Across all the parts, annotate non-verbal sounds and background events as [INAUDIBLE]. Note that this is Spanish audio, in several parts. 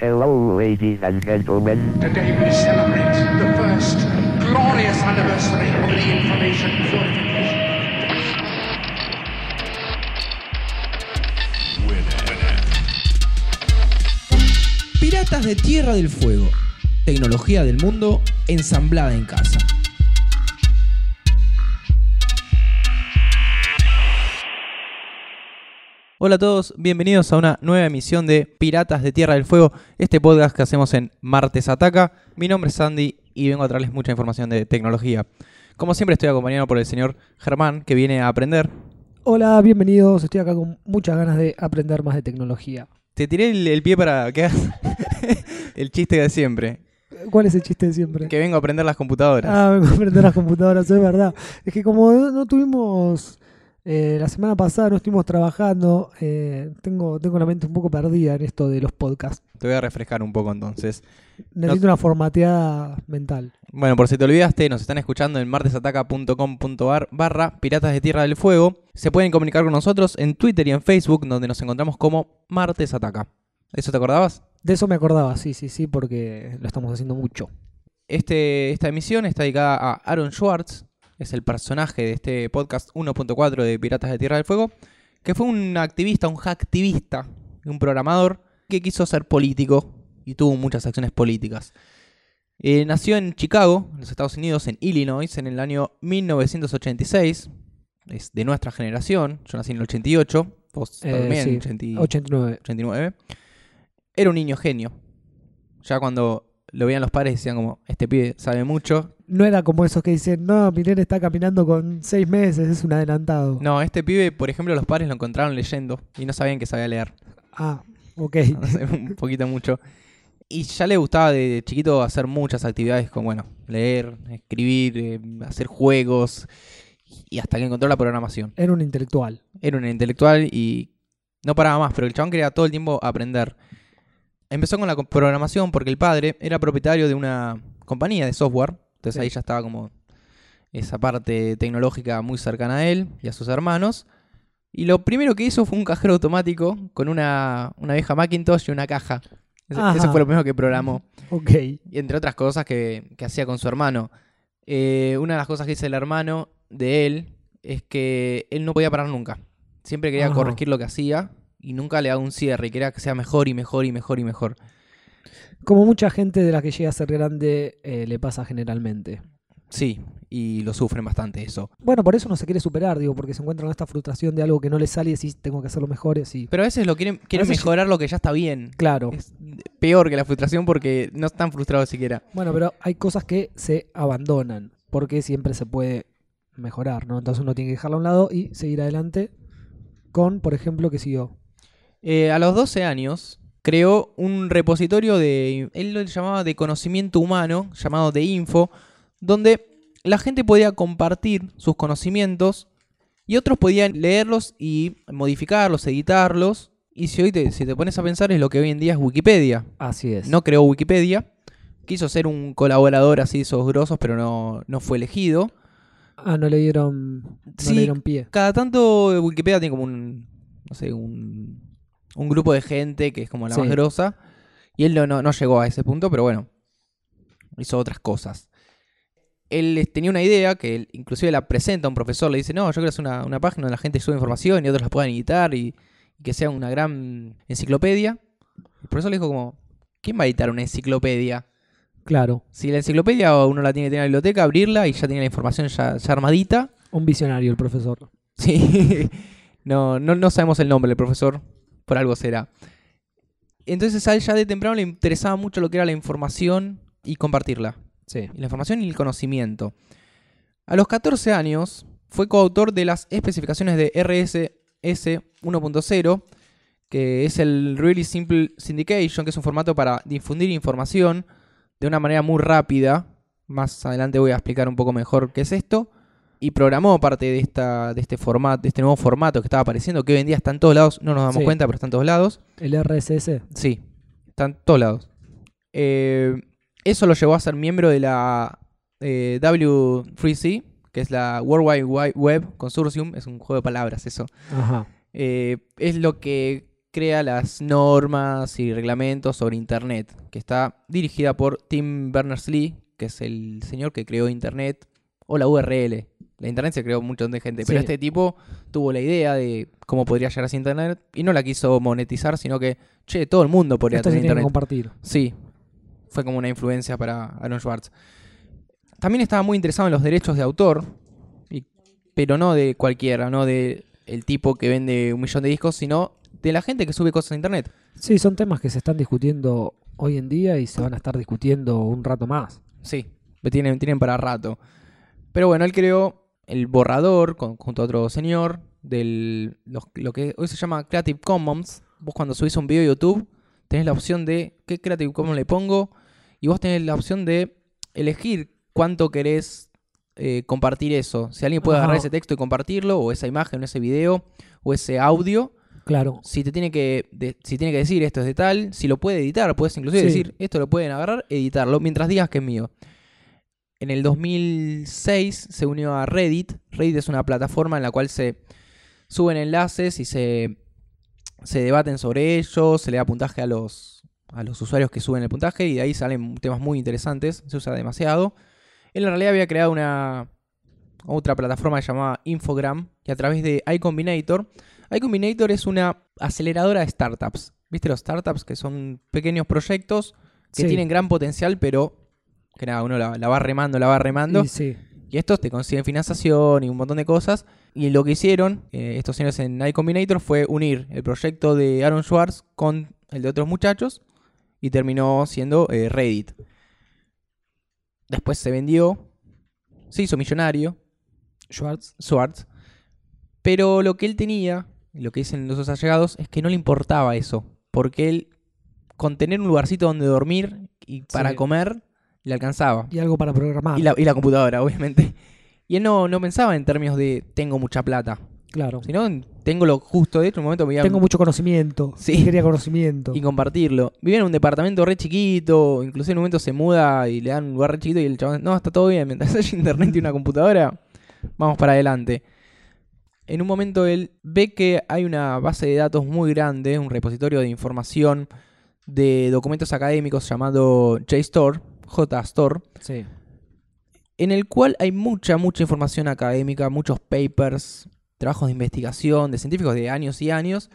Hello, ladies and gentlemen. Today we celebrate the first glorious anniversary of the information purification. Piratas de Tierra del Fuego. Tecnología del mundo ensamblada en casa. Hola a todos, bienvenidos a una nueva emisión de Piratas de Tierra del Fuego, este podcast que hacemos en Martes Ataca. Mi nombre es Sandy y vengo a traerles mucha información de tecnología. Como siempre estoy acompañado por el señor Germán, que viene a aprender. Hola, bienvenidos. Estoy acá con muchas ganas de aprender más de tecnología. Te tiré el, el pie para que hagas [LAUGHS] el chiste de siempre, ¿Cuál es el chiste de siempre? que vengo a aprender las computadoras. Ah, vengo a aprender las computadoras, es verdad. Es que como no tuvimos, eh, la semana pasada no estuvimos trabajando, eh, tengo, tengo la mente un poco perdida en esto de los podcasts. Te voy a refrescar un poco entonces. Necesito una formateada mental. Bueno, por si te olvidaste, nos están escuchando en martesataca.com.ar barra Piratas de Tierra del Fuego. Se pueden comunicar con nosotros en Twitter y en Facebook, donde nos encontramos como Martes Ataca. ¿Eso te acordabas? De eso me acordaba, sí, sí, sí, porque lo estamos haciendo mucho. Este, esta emisión está dedicada a Aaron Schwartz, es el personaje de este podcast 1.4 de Piratas de Tierra del Fuego, que fue un activista, un hacktivista, un programador que quiso ser político y tuvo muchas acciones políticas. Eh, nació en Chicago, en los Estados Unidos, en Illinois, en el año 1986. Es de nuestra generación. Yo nací en el 88. Vos Eh, también, sí, 80 89. 89. Era un niño genio. Ya cuando lo veían los padres decían como, este pibe sabe mucho. No era como esos que dicen, no, mi nene está caminando con seis meses, es un adelantado. No, este pibe, por ejemplo, los padres lo encontraron leyendo y no sabían que sabía leer. Ah, ok. [LAUGHS] No sé, un poquito mucho. Y ya le gustaba de chiquito hacer muchas actividades como, bueno, leer, escribir, eh, hacer juegos y hasta que encontró la programación. Era un intelectual. Era un intelectual y no paraba más, pero el chabón quería todo el tiempo aprender. Empezó con la programación porque el padre era propietario de una compañía de software, entonces Sí. ahí ya estaba como esa parte tecnológica muy cercana a él y a sus hermanos. Y lo primero que hizo fue un cajero automático con una, una vieja Macintosh y una caja. Eso, fue lo primero que programó. Ok. Y entre otras cosas que, que hacía con su hermano. Eh, una de las cosas que dice el hermano de él es que él no podía parar nunca. Siempre quería Ajá. corregir lo que hacía y nunca le daba un cierre. Y quería que sea mejor y mejor y mejor y mejor. Como mucha gente de la que llega a ser grande eh, le pasa generalmente. Sí, y lo sufren bastante eso. Bueno, por eso no se quiere superar, digo, porque se encuentran con esta frustración de algo que no le sale y decís, tengo que hacerlo mejor y. Pero a veces lo quieren, quieren veces mejorar lo que ya está bien. Claro. Es peor que la frustración porque no están frustrados siquiera. Bueno, pero hay cosas que se abandonan, porque siempre se puede mejorar, ¿no? Entonces uno tiene que dejarlo a un lado y seguir adelante con, por ejemplo, que siguió. Eh, a los 12 años creó un repositorio de, él lo llamaba de conocimiento humano, llamado de info, donde la gente podía compartir sus conocimientos y otros podían leerlos y modificarlos, editarlos. Y si hoy te, si te pones a pensar es lo que hoy en día es Wikipedia. Así es. No creó Wikipedia, quiso ser un colaborador así de esos grosos, pero no, no fue elegido. Ah, no le dieron, no Sí, le dieron pie. Cada tanto Wikipedia tiene como un, no sé, un, un grupo de gente que es como la Sí. más grosa. Y él no, no, no llegó a ese punto, pero bueno, hizo otras cosas. Él tenía una idea que él inclusive la presenta a un profesor, le dice, no, yo quiero hacer una, una página donde la gente sube información y otros la puedan editar y, y que sea una gran enciclopedia. El profesor le dijo como, ¿quién va a editar una enciclopedia? Claro, Si la enciclopedia uno la tiene que tener en la biblioteca, abrirla y ya tiene la información ya, ya armadita. un visionario el profesor. Sí, [LAUGHS] no, no, no sabemos el nombre del profesor, por algo será. Entonces a él ya de temprano le interesaba mucho lo que era la información y compartirla. Sí. La información y el conocimiento. A los 14 años fue coautor de las especificaciones de RSS 1.0, que es el Really Simple Syndication, que es un formato para difundir información de una manera muy rápida. Más adelante voy a explicar un poco mejor qué es esto. Y programó parte de, esta, de este formato, de este nuevo formato que estaba apareciendo, que hoy en día está en todos lados, no nos damos Sí. cuenta, pero está en todos lados. El RSS. Sí, está en todos lados. Eh, eso lo llevó a ser miembro de la eh, W3C, que es la World Wide Web Consortium. Es un juego de palabras eso. Ajá. Eh, es lo que crea las normas y reglamentos sobre Internet, que está dirigida por Tim Berners-Lee, que es el señor que creó Internet, o la URL. La Internet se creó un montón de gente, pero este tipo tuvo la idea de cómo podría llegar a Internet y no la quiso monetizar, sino que, che, todo el mundo podría Esto se tener que Internet. compartir. Sí, fue como una influencia para Aaron Schwartz. También estaba muy interesado en los derechos de autor, y- pero no de cualquiera, no de el tipo que vende un millón de discos, sino de la gente que sube cosas a internet. Sí, son temas que se están discutiendo hoy en día y se van a estar discutiendo un rato más. Sí, tienen, tienen para rato. Pero bueno, él creó el borrador con- junto a otro señor del lo que hoy se llama Creative Commons. Vos cuando subís un video a YouTube tenés la opción de qué Creative Commons le pongo y vos tenés la opción de elegir cuánto querés eh, compartir eso. Si alguien puede agarrar ese texto y compartirlo, o esa imagen, o ese video, o ese audio, Claro. si te tiene que de- si tiene que decir esto es de tal, si lo puede editar, puedes inclusive Sí. decir esto lo pueden agarrar, editarlo, mientras digas que es mío. En el 2006 se unió a Reddit. Reddit es una plataforma en la cual se suben enlaces y se, se debaten sobre ellos, se le da puntaje a los, a los usuarios que suben el puntaje y de ahí salen temas muy interesantes, se usa demasiado. Él en realidad había creado una otra plataforma llamada Infogram y a través de iCombinator iCombinator es una aceleradora de startups. ¿Viste los startups que son pequeños proyectos que Sí. tienen gran potencial, pero que nada, uno la, la va remando, la va remando. Y sí. Y estos te consiguen financiación y un montón de cosas. Y lo que hicieron eh, estos señores en iCombinator fue unir el proyecto de Aaron Schwartz con el de otros muchachos y terminó siendo eh, Reddit. Después se vendió, se hizo millonario Schwartz. Schwartz. Pero lo que él tenía, lo que dicen los allegados, es que no le importaba eso. Porque él, con tener un lugarcito donde dormir y para Sí. comer, le alcanzaba. Y algo para programar. Y la, y la computadora, [LAUGHS] obviamente. Y él no, no pensaba en términos de tengo mucha plata, Claro. sino en tengo lo justo. De hecho, en un momento me iba Tengo mucho conocimiento. Sí. Quería conocimiento. y compartirlo. Vivía en un departamento re chiquito, incluso en un momento se muda y le dan un lugar re chiquito y el chabón, no, está todo bien, mientras haya internet y una computadora, vamos para adelante. En un momento él ve que hay una base de datos muy grande, un repositorio de información de documentos académicos llamado JSTOR, JSTOR, Sí. en el cual hay mucha, mucha información académica, muchos papers, trabajos de investigación de científicos de años y años,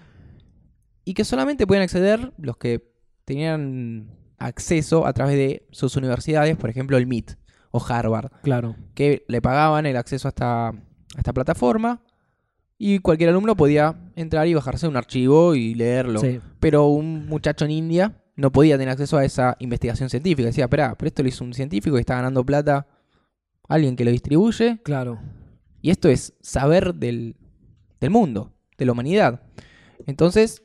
y que solamente pueden acceder los que tenían acceso a través de sus universidades, por ejemplo el MIT o Harvard, Claro. que le pagaban el acceso a esta, a esta plataforma y cualquier alumno podía entrar y bajarse un archivo y leerlo. Sí. Pero un muchacho en India no podía tener acceso a esa investigación científica. Decía, espera, pero esto lo hizo un científico y está ganando plata alguien que lo distribuye. Claro. Y esto es saber del, del mundo, de la humanidad. Entonces,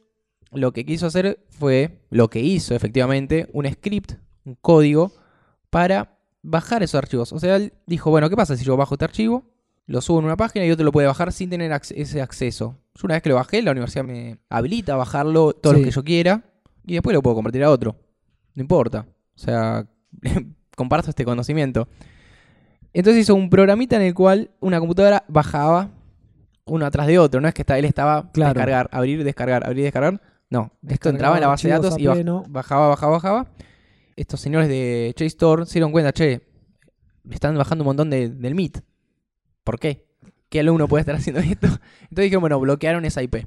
lo que quiso hacer fue, lo que hizo efectivamente, un script, un código, para bajar esos archivos. O sea, él dijo, bueno, ¿qué pasa si yo bajo este archivo? Lo subo en una página y otro lo puede bajar sin tener ac- ese acceso. Yo una vez que lo bajé, la universidad me habilita a bajarlo todo Sí. lo que yo quiera y después lo puedo compartir a otro. No importa. O sea, [LAUGHS] comparto este conocimiento. Entonces hizo un programita en el cual una computadora bajaba uno atrás de otro. No es que él estaba Claro. descargar, abrir, descargar, abrir, descargar. No, esto entraba en la base de datos y bajaba, bajaba, bajaba. Estos señores de JSTOR se dieron cuenta, che, están bajando un montón de- del MIT. ¿Por qué? ¿Qué alumno puede estar haciendo esto? [LAUGHS] Entonces dijeron, bueno, bloquearon esa IP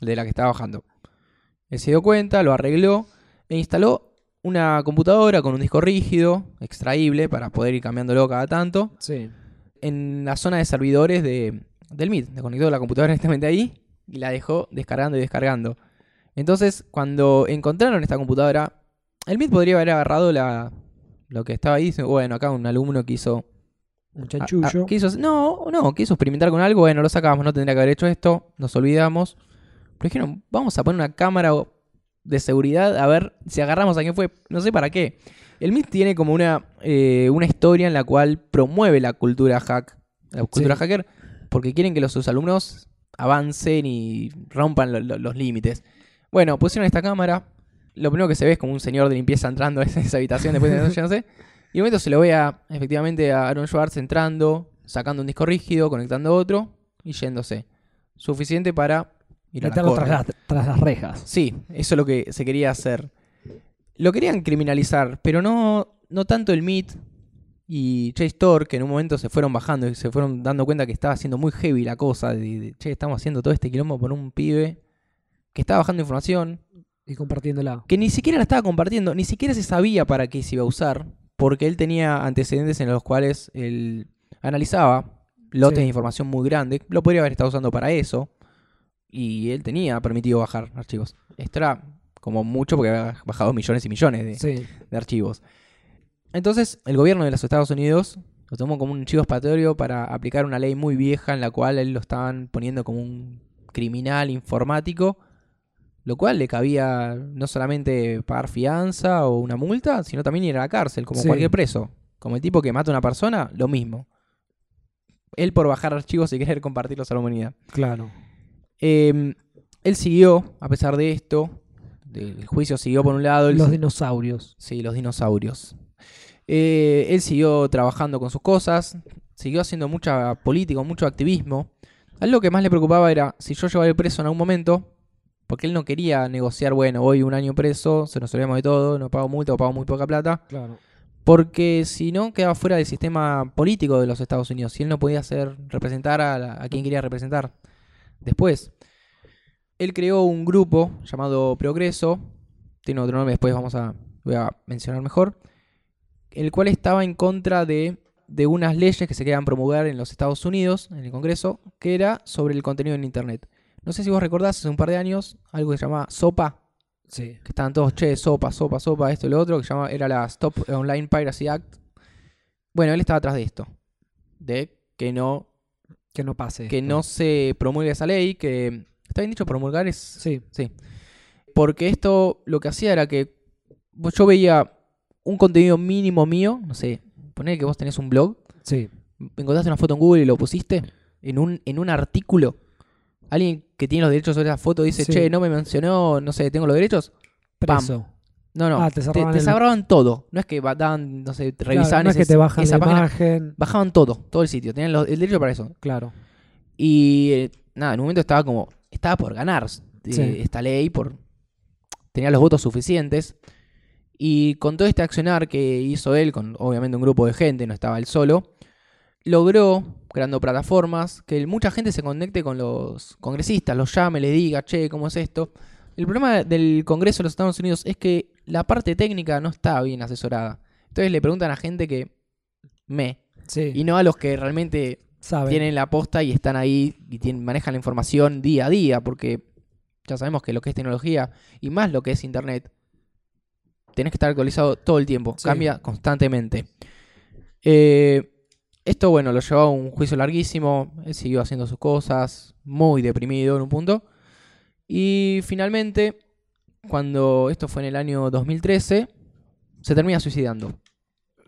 de la que estaba bajando. Él se dio cuenta, lo arregló e instaló una computadora con un disco rígido, extraíble, para poder ir cambiándolo cada tanto Sí. en la zona de servidores de, del MIT. Le conectó la computadora [LAUGHS] directamente ahí y la dejó descargando y descargando. Entonces, cuando encontraron esta computadora, el MIT podría haber agarrado la, lo que estaba ahí. Bueno, acá un alumno quiso. Un a- chanchullo. a- quiso no, no, quiso experimentar con algo. Bueno, lo sacamos, no tendría que haber hecho esto. Nos olvidamos. Pero dijeron, vamos a poner una cámara de seguridad a ver si agarramos a quién fue. No sé para qué. El MIT tiene como una, eh, una historia en la cual promueve la cultura hack, la cultura Sí. hacker, porque quieren que los, sus alumnos avancen y rompan lo- lo- los límites. Bueno, pusieron esta cámara. Lo primero que se ve es como un señor de limpieza entrando [LAUGHS] a esa, habitación después de no sé. Y de momento se lo ve a, efectivamente a Aaron Schwartz entrando, sacando un disco rígido, conectando otro y yéndose. Suficiente para ir a la Meterlo tras, las- tras las rejas. Sí, eso es lo que se quería hacer. Lo querían criminalizar, pero no, no tanto el MIT y Chase Thor, que en un momento se fueron bajando y se fueron dando cuenta que estaba siendo muy heavy la cosa. De, de, che, estamos haciendo todo este quilombo por un pibe que estaba bajando información, Y compartiéndola. que ni siquiera la estaba compartiendo, ni siquiera se sabía para qué se iba a usar, porque él tenía antecedentes en los cuales él analizaba lotes Sí. de información muy grandes, lo podría haber estado usando para eso, y él tenía permitido bajar archivos. Esto era como mucho porque había bajado millones y millones de, Sí. de archivos. Entonces, el gobierno de los Estados Unidos lo tomó como un chivo expiatorio para aplicar una ley muy vieja en la cual él lo estaban poniendo como un criminal informático, lo cual le cabía no solamente pagar fianza o una multa, sino también ir a la cárcel, como Sí. cualquier preso. Como el tipo que mata a una persona, lo mismo. Él por bajar archivos y querer compartirlos a la humanidad. Claro. Eh, él siguió, a pesar de esto, el juicio siguió por un lado. él Los dinosaurios. Sí, los dinosaurios. Eh, él siguió trabajando con sus cosas, siguió haciendo mucha política, mucho activismo. A él lo que más le preocupaba era si yo llevaba el preso en algún momento, porque él no quería negociar, bueno, voy un año preso, se nos olvidamos de todo, no pago multa o pago muy poca plata, Claro. porque si no quedaba fuera del sistema político de los Estados Unidos y él no podía hacer representar a, la- a quien quería representar. Después, él creó un grupo llamado Progreso, tiene otro nombre, después vamos a, voy a mencionar mejor, el cual estaba en contra de, de unas leyes que se querían promulgar en los Estados Unidos, en el Congreso, que era sobre el contenido en Internet. No sé si vos recordás, hace un par de años, algo que se llamaba SOPA, Sí. que estaban todos, che, sopa, sopa, sopa, esto y lo otro, que se llama, era la Stop Online Piracy Act. Bueno, él estaba atrás de esto, de que no, Que no pase. que esto. no se promulgue esa ley, que está bien dicho, promulgar es... Sí. Sí. Porque esto lo que hacía era que yo veía un contenido mínimo mío, no sé, poner que vos tenés un blog, Sí. encontraste una foto en Google y lo pusiste en un, en un artículo. Alguien que tiene los derechos sobre esa foto dice, Sí. che, no me mencionó, no sé, tengo los derechos. Pam. No, no. Ah, te cerraban te el- cerraban todo. No es que daban, no sé, Claro, revisaban no es que te bajan esa la imagen. Bajaban todo, todo el sitio. Tenían los- el derecho para eso. Claro. Y eh, nada, en un momento estaba como. Estaba por ganar eh, esta ley. por Tenía los votos suficientes. Y con todo este accionar que hizo él, con obviamente un grupo de gente, no estaba él solo, logró, creando plataformas, que mucha gente se conecte con los congresistas, los llame, les diga, che, ¿cómo es esto? El problema del Congreso de los Estados Unidos es que la parte técnica no está bien asesorada. Entonces le preguntan a gente que me, Sí. y no a los que realmente Saben. tienen la posta y están ahí y tienen, manejan la información día a día, porque ya sabemos que lo que es tecnología y más lo que es internet, tenés que estar actualizado todo el tiempo, Sí. cambia constantemente. Eh, esto, bueno, lo llevó a un juicio larguísimo, él siguió haciendo sus cosas, muy deprimido en un punto, y finalmente, cuando esto fue en el año 2013, se termina suicidando.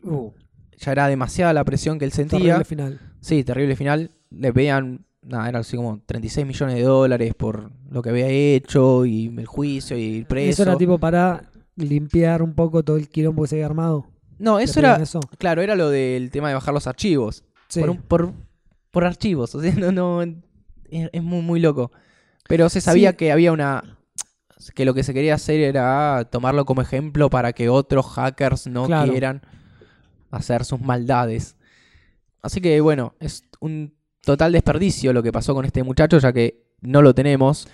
Uh, Ya era demasiada la presión que él sentía. terrible final. Sí, terrible final. Le pedían, nada, era así como 36 millones de dólares por lo que había hecho y el juicio y el preso. Eso era tipo para limpiar un poco todo el quilombo que se había armado. no, ¿Le eso era, Eso? claro, era lo del tema de bajar los archivos. Sí. Por, un- por, por archivos, [LAUGHS] o sea, no, no, es, es muy, muy loco. Pero se sabía Sí. que había una... Que lo que se quería hacer era tomarlo como ejemplo para que otros hackers no Claro. quieran hacer sus maldades. Así que bueno, es un total desperdicio lo que pasó con este muchacho, ya que no lo tenemos.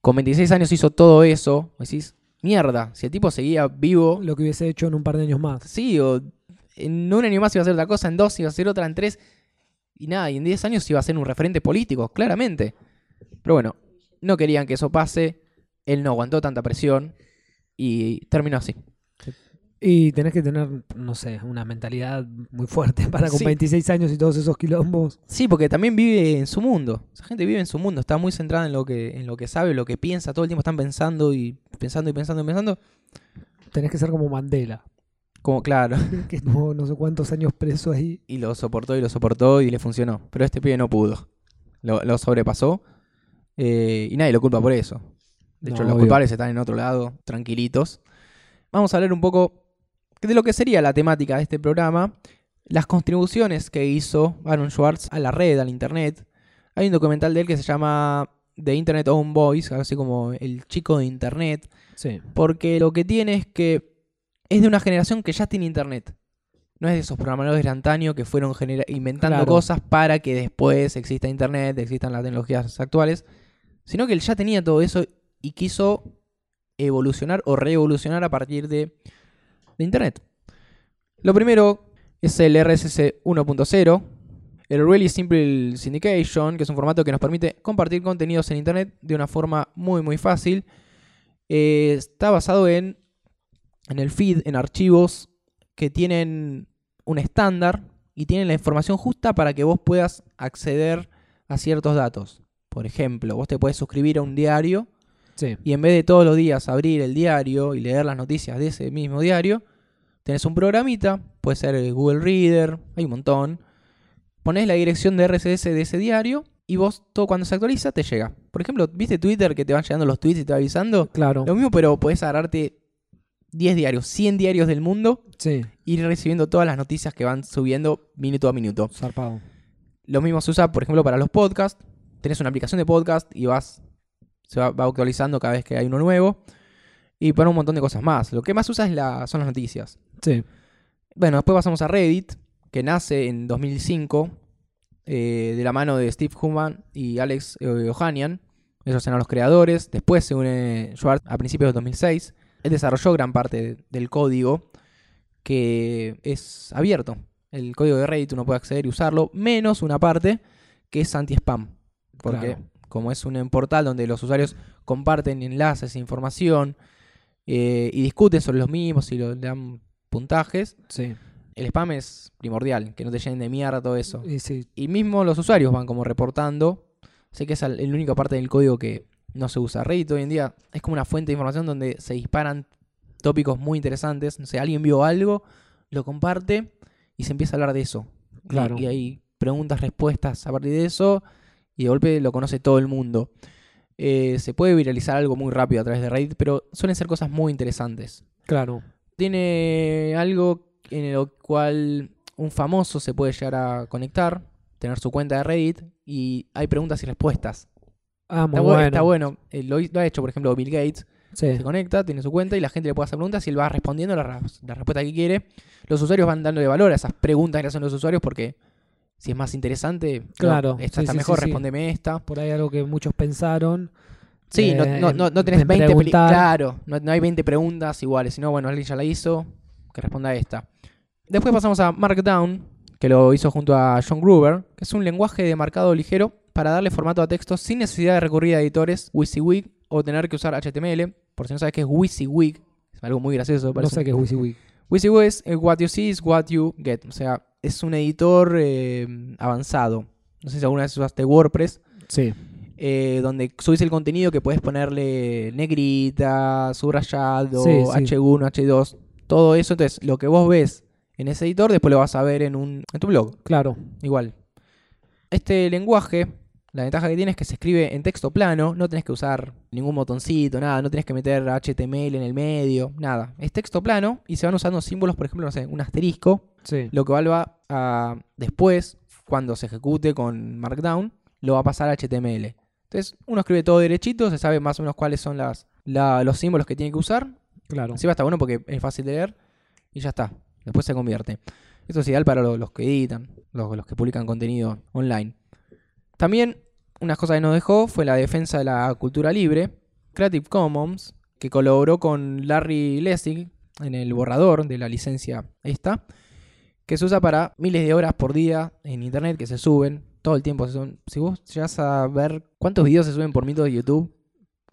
Con 26 años hizo todo eso. Decís, mierda, si el tipo seguía vivo, Lo que hubiese hecho en un par de años más. sí, o en un año más iba a hacer otra cosa, en dos iba a hacer otra, en tres. Y nada, y en 10 años iba a ser un referente político, claramente. Pero bueno, no querían que eso pase. Él no aguantó tanta presión y terminó así. Y tenés que tener, no sé, una mentalidad muy fuerte para con Sí. 26 años y todos esos quilombos. Sí, porque también vive en su mundo. Esa gente vive en su mundo, está muy centrada en lo que, en lo que sabe, lo que piensa, todo el tiempo están pensando y pensando y pensando y pensando. Tenés que ser como Mandela, Como claro. [LAUGHS] que estuvo no sé cuántos años preso ahí. Y lo soportó y lo soportó y le funcionó. Pero este pibe no pudo. Lo, lo sobrepasó. Eh, y nadie lo culpa por eso. De hecho, los obvio. culpables están en otro lado, tranquilitos. Vamos a hablar un poco de lo que sería la temática de este programa. Las contribuciones que hizo Aaron Schwartz a la red, al internet. Hay un documental de él que se llama The Internet Own Voice, así como el chico de Internet, Sí. porque lo que tiene es que es de una generación que ya tiene Internet. No es de esos programadores de antaño que fueron inventando Claro. cosas para que después exista Internet, existan las tecnologías actuales, sino que él ya tenía todo eso y quiso evolucionar o reevolucionar a partir de, Internet. Lo primero es el RSS 1.0, el Really Simple Syndication, que es un formato que nos permite compartir contenidos en Internet de una forma muy muy fácil. Eh, está basado en, en el feed, en archivos que tienen un estándar y tienen la información justa para que vos puedas acceder a ciertos datos. Por ejemplo, vos te puedes suscribir a un diario Sí. y en vez de todos los días abrir el diario y leer las noticias de ese mismo diario, tenés un programita, puede ser el Google Reader, hay un montón. Ponés la dirección de RSS de ese diario y vos todo cuando se actualiza te llega. Por ejemplo, ¿viste Twitter que te van llegando los tweets y te va avisando? Claro. Lo mismo, pero podés agarrarte 10 diarios, 100 diarios del mundo Sí. y ir recibiendo todas las noticias que van subiendo minuto a minuto. Zarpado. Lo mismo se usa, por ejemplo, para los podcasts. Tenés una aplicación de podcast y vas se va, va actualizando cada vez que hay uno nuevo. Y para un montón de cosas más. Lo que más usa es la, son las noticias. Sí. Bueno, después pasamos a Reddit, que nace en 2005 eh, de la mano de Steve Human y Alex eh, Ohanian. Ellos eran los creadores. Después se une Schwartz a principios de 2006. Él desarrolló gran parte del código que es abierto. El código de Reddit uno puede acceder y usarlo, menos una parte que es anti-spam. Porque Claro. como es un portal donde los usuarios comparten enlaces, información eh, y discuten sobre los mismos y lo- le dan puntajes, Sí. el spam es primordial, que no te llenen de mierda todo eso. Y sí. Y mismo los usuarios van como reportando. Sé que es el- el única parte del código que no se usa. Reddit hoy en día es como una fuente de información donde se disparan tópicos muy interesantes. No sé, alguien vio algo, lo comparte y se empieza a hablar de eso. Y- Claro. Y, hay preguntas, respuestas a partir de eso y de golpe lo conoce todo el mundo. Eh, se puede viralizar algo muy rápido a través de Reddit, pero suelen ser cosas muy interesantes Claro. tiene algo en lo cual un famoso se puede llegar a conectar, tener su cuenta de Reddit y hay preguntas y respuestas. Ah, muy Está, bu- bueno. está bueno. Eh, lo, ha hecho, por ejemplo, Bill Gates. Sí. Se conecta, tiene su cuenta y la gente le puede hacer preguntas y él va respondiendo la, la respuesta que quiere. Los usuarios van dándole valor a esas preguntas que hacen los usuarios porque si es más interesante, no, Claro, esta sí, está sí, mejor, sí, respóndeme esta. Por ahí algo que muchos pensaron. Sí, no, Eh, no, no, no tenés en 20 peli- preguntar. Claro, no, no hay 20 preguntas iguales, sino bueno, alguien ya la hizo, que responda a esta. Después pasamos a Markdown, que lo hizo junto a John Gruber, que es un lenguaje de marcado ligero para darle formato a textos sin necesidad de recurrir a editores WYSIWYG o tener que usar HTML. Por si no sabes qué es WYSIWYG, es algo muy gracioso. No parece sé qué es WYSIWYG. WYSIWYG es eh, what you see is what you get. O sea, es un editor eh, avanzado. No sé si alguna vez usaste WordPress Sí. eh, donde subís el contenido que puedes ponerle negrita, subrayado, Sí, sí. H1, H2, todo eso. Entonces, lo que vos ves en ese editor, después lo vas a ver en, un, en tu blog. Claro. Igual. Este lenguaje, la ventaja que tiene es que se escribe en texto plano, no tenés que usar ningún botoncito, nada, no tenés que meter HTML en el medio, nada. Es texto plano y se van usando símbolos, por ejemplo, no sé, un asterisco, Sí. lo que va a después, cuando se ejecute con Markdown, lo va a pasar a HTML. Entonces, uno escribe todo derechito, se sabe más o menos cuáles son las, la- los símbolos que tiene que usar. Claro. Encima está bueno porque es fácil de leer y ya está. Después se convierte. Esto es ideal para lo- los que editan, los, los que publican contenido online. También, una cosa que nos dejó fue la defensa de la cultura libre. Creative Commons, que colaboró con Larry Lessig en el borrador de la licencia esta, que se usa para miles de horas por día en internet que se suben. Todo el tiempo se suben. Si vos llegas a ver cuántos videos se suben por minuto de YouTube,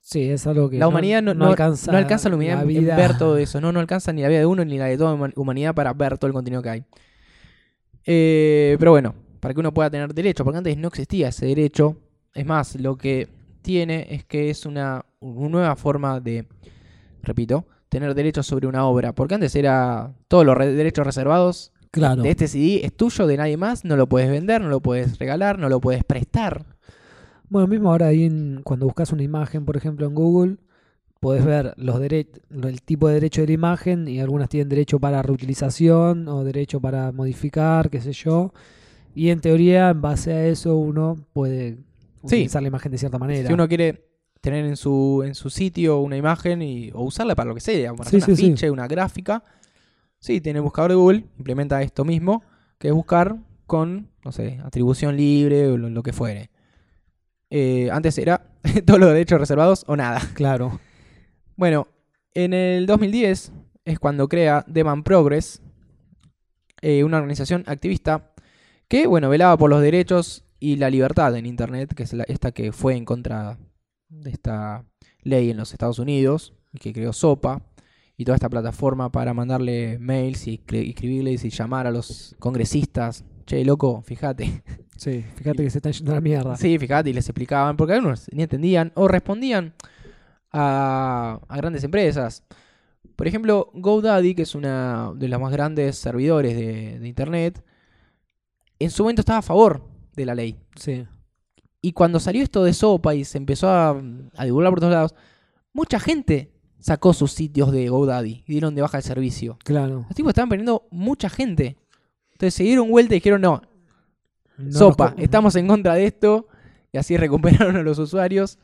Sí, es algo que la humanidad no, no- alcanza, no alcanza la humanidad en ver todo [LAUGHS] eso. No, no alcanza ni la vida de uno ni la de toda la humanidad para ver todo el contenido que hay. Eh, pero bueno, para que uno pueda tener derecho, porque antes no existía ese derecho. Es más, lo que tiene es que es una, una nueva forma de, repito, tener derechos sobre una obra. Porque antes era todos los re- derechos reservados Claro. de este CD es tuyo, de nadie más. No lo puedes vender, no lo puedes regalar, no lo puedes prestar. Bueno, mismo ahora ahí en- cuando buscas una imagen, por ejemplo, en Google, podés ver los el tipo de derecho de la imagen y algunas tienen derecho para reutilización o derecho para modificar, qué sé yo. Y en teoría, en base a eso, uno puede utilizar la imagen de cierta manera. Si uno quiere tener en su, en su sitio una imagen y, o usarla para lo que sea, para Sí, hacer un sí, una gráfica, sí, tiene el buscador de Google, implementa esto mismo, que es buscar con, no sé, atribución libre o lo, lo que fuere. Eh, antes era [LAUGHS] todos los derechos reservados o nada. Claro. Bueno, en el 2010 es cuando crea Demand Progress, eh, una organización activista que, bueno, velaba por los derechos y la libertad en Internet, que es la- esta que fue en contra de esta ley en los Estados Unidos, y que creó SOPA, y toda esta plataforma para mandarle mails y escribirles y llamar a los congresistas. Che, loco, fíjate. Sí, fíjate [LAUGHS] que se están yendo a la mierda. Sí, fíjate, y les explicaban, porque algunos ni entendían o respondían a, a grandes empresas. Por ejemplo, GoDaddy, que es una de los más grandes servidores de, de Internet, en su momento estaba a favor de la ley. Sí. Y cuando salió esto de Sopa y se empezó a, a divulgar por todos lados, mucha gente sacó sus sitios de GoDaddy y dieron de baja el servicio. Claro. Los tipos estaban perdiendo mucha gente. Entonces se dieron vuelta y dijeron, no, No Sopa, estamos en contra de esto. Y así [LAUGHS] recuperaron a los usuarios.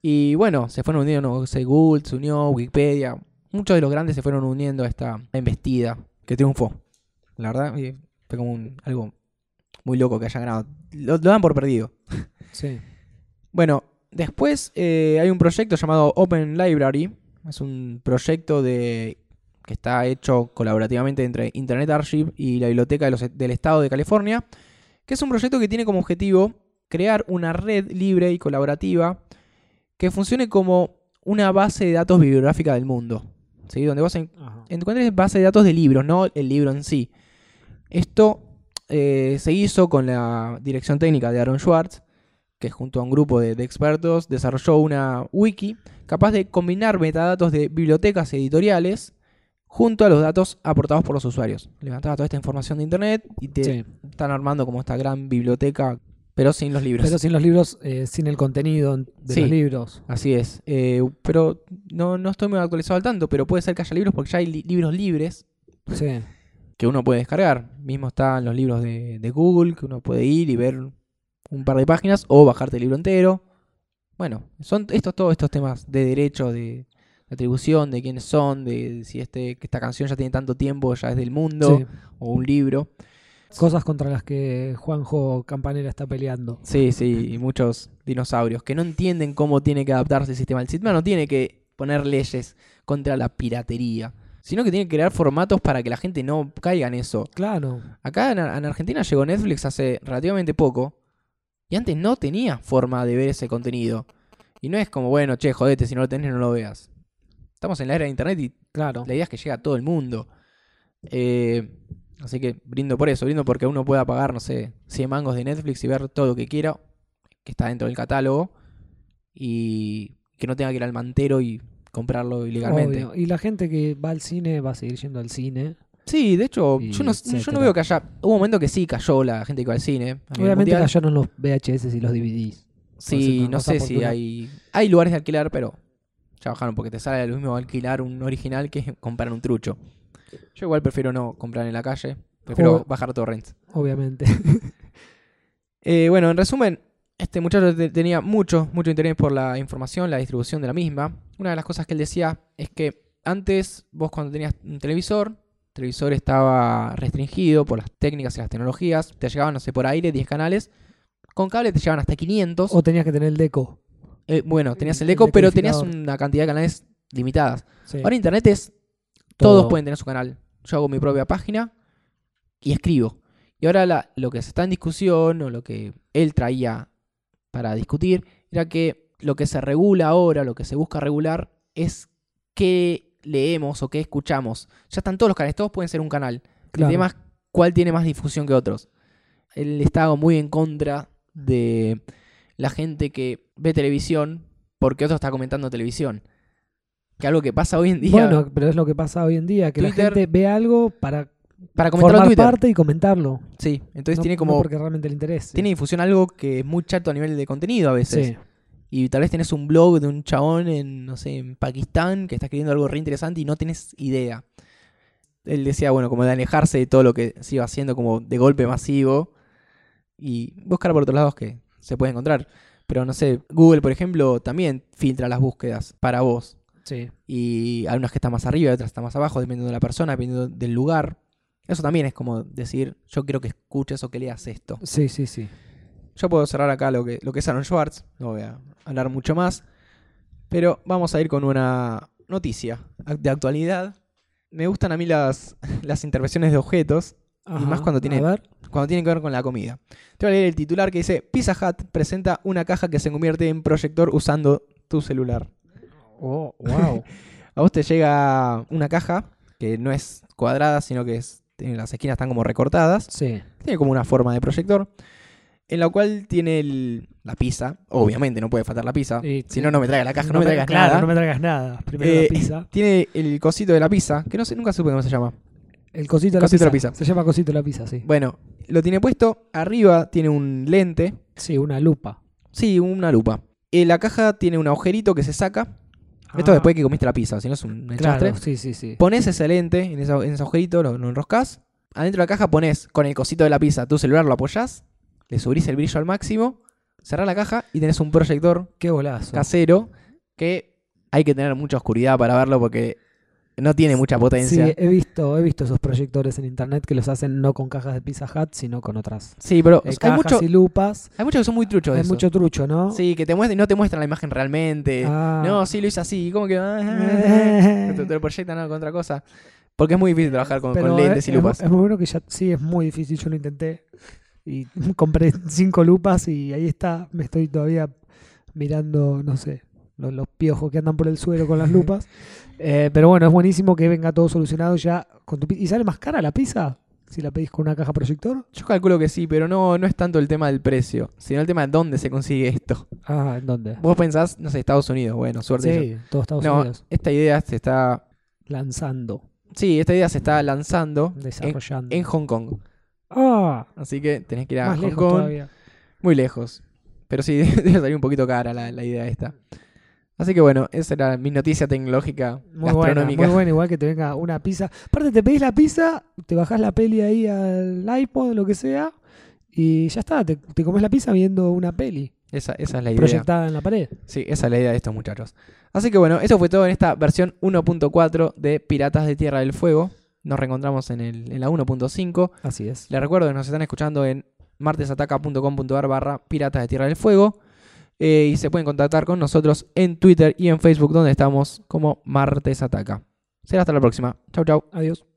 Y bueno, se fueron uniendo, no sé, Google se unió, Wikipedia. Muchos de los grandes se fueron uniendo a esta embestida que triunfó. La verdad, y fue como un- algo muy loco que haya ganado. Lo, lo dan por perdido. Sí. Bueno, después eh, hay un proyecto llamado Open Library. Es un proyecto de que está hecho colaborativamente entre Internet Archive y la Biblioteca de los- del Estado de California, que es un proyecto que tiene como objetivo crear una red libre y colaborativa que funcione como una base de datos bibliográfica del mundo. ¿sí? Donde vos en- encuentres base de datos de libros, no el libro en sí. Esto eh, se hizo con la dirección técnica de Aaron Schwartz, que junto a un grupo de, de expertos desarrolló una wiki capaz de combinar metadatos de bibliotecas editoriales junto a los datos aportados por los usuarios. Levantaba toda esta información de internet y te Sí. están armando como esta gran biblioteca, pero sin los libros. Pero sin los libros, eh, sin el contenido de Sí. los libros. Así es. Eh, pero no, no estoy muy actualizado al tanto, pero puede ser que haya libros porque ya hay li- libros libres Sí. Que uno puede descargar. Mismo están los libros de, de Google, que uno puede ir y ver un par de páginas o bajarte el libro entero. Bueno, son estos todos estos temas de derecho, de, atribución, de quiénes son, de si este, que esta canción ya tiene tanto tiempo, ya es del mundo, Sí. o un libro. Cosas contra las que Juanjo Campanera está peleando. Sí, sí, y muchos dinosaurios que no entienden cómo tiene que adaptarse el sistema. El sistema no tiene que poner leyes contra la piratería, sino que tiene que crear formatos para que la gente no caiga en eso. Claro. Acá en, en Argentina llegó Netflix hace relativamente poco y antes no tenía forma de ver ese contenido. Y no es como, bueno, che, jodete, si no lo tenés no lo veas. Estamos en la era de internet y Claro. la idea es que llegue a todo el mundo. Eh, así que brindo por eso, brindo porque uno pueda pagar, no sé, 100 mangos de Netflix y ver todo lo que quiera, que está dentro del catálogo, y que no tenga que ir al mantero y comprarlo ilegalmente. Obvio. Y la gente que va al cine va a seguir yendo al cine. Sí, de hecho, Y yo no, yo no etcétera. veo que haya... Hubo un momento que sí cayó la gente que iba al cine. Obviamente cayeron los VHS y los DVDs. Sí, no sé si hay... Hay lugares de alquilar, pero ya bajaron porque te sale lo mismo alquilar un original que [LAUGHS] comprar un trucho. Yo igual prefiero no comprar en la calle. Prefiero Joder. bajar torrents. Obviamente. [LAUGHS] Eh, bueno, en resumen, este muchacho te- tenía mucho, mucho interés por la información, la distribución de la misma. Una de las cosas que él decía es que antes vos cuando tenías un televisor, el televisor estaba restringido por las técnicas y las tecnologías, te llegaban, no sé, por aire 10 canales, con cable te llegaban hasta 500. o tenías que tener el deco. Eh, bueno, tenías el el eco, pero tenías una cantidad de canales limitadas. Sí. Ahora internet es, todos Todo. pueden tener su canal. Yo hago mi propia página y escribo. Y ahora la- lo que se está en discusión, o lo que él traía para discutir, era que lo que se regula ahora, lo que se busca regular, es qué leemos o qué escuchamos. Ya están todos los canales, todos pueden ser un canal. Claro. El tema es cuál tiene más difusión que otros. Él estaba muy en contra de la gente que ve televisión porque otro está comentando televisión. Que algo que pasa hoy en día. Bueno, pero es lo que pasa hoy en día, que Twitter- la gente ve algo para para comentarlo en formar parte y comentarlo. Sí, entonces No- tiene no como. porque realmente le interese. tiene difusión algo que es muy chato a nivel de contenido a veces. Sí. Y tal vez tenés un blog de un chabón en, no sé, en Pakistán que está escribiendo algo re interesante y no tenés idea. Él decía, bueno, como de alejarse de todo lo que se iba haciendo como de golpe masivo y buscar por otros lados que se puede encontrar. Pero no sé, Google, por ejemplo, también filtra las búsquedas para vos. Sí. Y hay unas que están más arriba y otras están más abajo, dependiendo de la persona, dependiendo del lugar. Eso también es como decir, yo quiero que escuches o que leas esto. Sí, sí, sí. Yo puedo cerrar acá lo que, lo que es Aaron Schwartz, no voy a hablar mucho más. Pero vamos a ir con una noticia de actualidad. Me gustan a mí las, [LAUGHS] las intervenciones de objetos, Ajá. más cuando tiene- cuando tienen que ver con la comida. Te voy a leer el titular que dice, Pizza Hut presenta una caja que se convierte en proyector usando tu celular. Oh, wow. [LAUGHS] A vos te llega una caja que no es cuadrada, sino que es, tiene- las esquinas están como recortadas. sí. Tiene como una forma de proyector. En la cual tiene el- la pizza. Obviamente no puede faltar la pizza. Si no, no me traigas la caja, no, me traigas claro, nada. no me traigas nada. Primero Eh, la pizza. [LAUGHS] Tiene el cosito de la pizza, que no sé, nunca supe cómo se llama. El cosito de la, cosito de pizza. la pizza. Se llama cosito de la pizza, sí. Bueno, lo tiene puesto. Arriba tiene un lente. Sí, una lupa. Sí, una lupa. En la caja tiene un agujerito que se saca. Esto Ah, después que comiste la pizza, si no es un Claro, sí, sí, sí. Pones ese lente en ese, en ese agujerito, lo, lo enroscas. Adentro de la caja pones con el cosito de la pizza tu celular, lo apoyás, le subís el brillo al máximo, cerrás la caja y tenés un proyector Qué golazo. casero que hay que tener mucha oscuridad para verlo porque no tiene mucha Sí, potencia. he visto, he visto esos proyectores en internet que los hacen no con cajas de Pizza Hut, sino con otras Sí, pero eh, hay, cajas mucho, y lupas. hay muchos que son muy truchos de Hay eso. mucho trucho, ¿no? Sí, que te muestran, no te muestran la imagen realmente. Ah. No, sí lo hice así, como que... [LAUGHS] te, te lo proyectan ¿no? con otra cosa. Porque es muy difícil trabajar con, lentes es, y lupas. Es, muy bueno que ya. Sí, es muy difícil. Yo lo intenté. Y [LAUGHS] compré cinco lupas y ahí está. Me estoy todavía mirando, no sé, los, los piojos que andan por el suelo con las [LAUGHS] lupas. Eh, pero bueno, es buenísimo que venga todo solucionado ya con tu ¿Y sale más cara la pizza? Si la pedís con una caja proyector. Yo calculo que sí, pero no, no es tanto el tema del precio, sino el tema de dónde se consigue esto. Ah, ¿en dónde? Vos pensás, no sé, Estados Unidos, bueno, suerte. Sí, todo Estados No, Unidos. esta idea se está. Lanzando, Sí, esta idea se está lanzando en, desarrollando. en Hong Kong. Ah, Así que tenés que ir a más Hong lejos Kong. todavía. Muy lejos. Pero sí, [LAUGHS] debe salir un poquito cara la, la idea esta. Así que bueno, esa era mi noticia tecnológica Muy buena, gastronómica. muy buena, igual que te venga una pizza. Aparte, te pedís la pizza, te bajás la peli ahí al iPod, lo que sea, y ya está, te, te comes la pizza viendo una peli Esa, esa es la idea. proyectada en la pared. Sí, esa es la idea de estos muchachos. Así que bueno, eso fue todo en esta versión 1.4 de Piratas de Tierra del Fuego. Nos reencontramos en, el, en la 1.5. Así es. Les recuerdo que nos están escuchando en martesataca.com.ar barra Piratas de Tierra del Fuego. Eh, y se pueden contactar con nosotros en Twitter y en Facebook, donde estamos como Martes Ataca. Será hasta la próxima. Chau, chau. Adiós.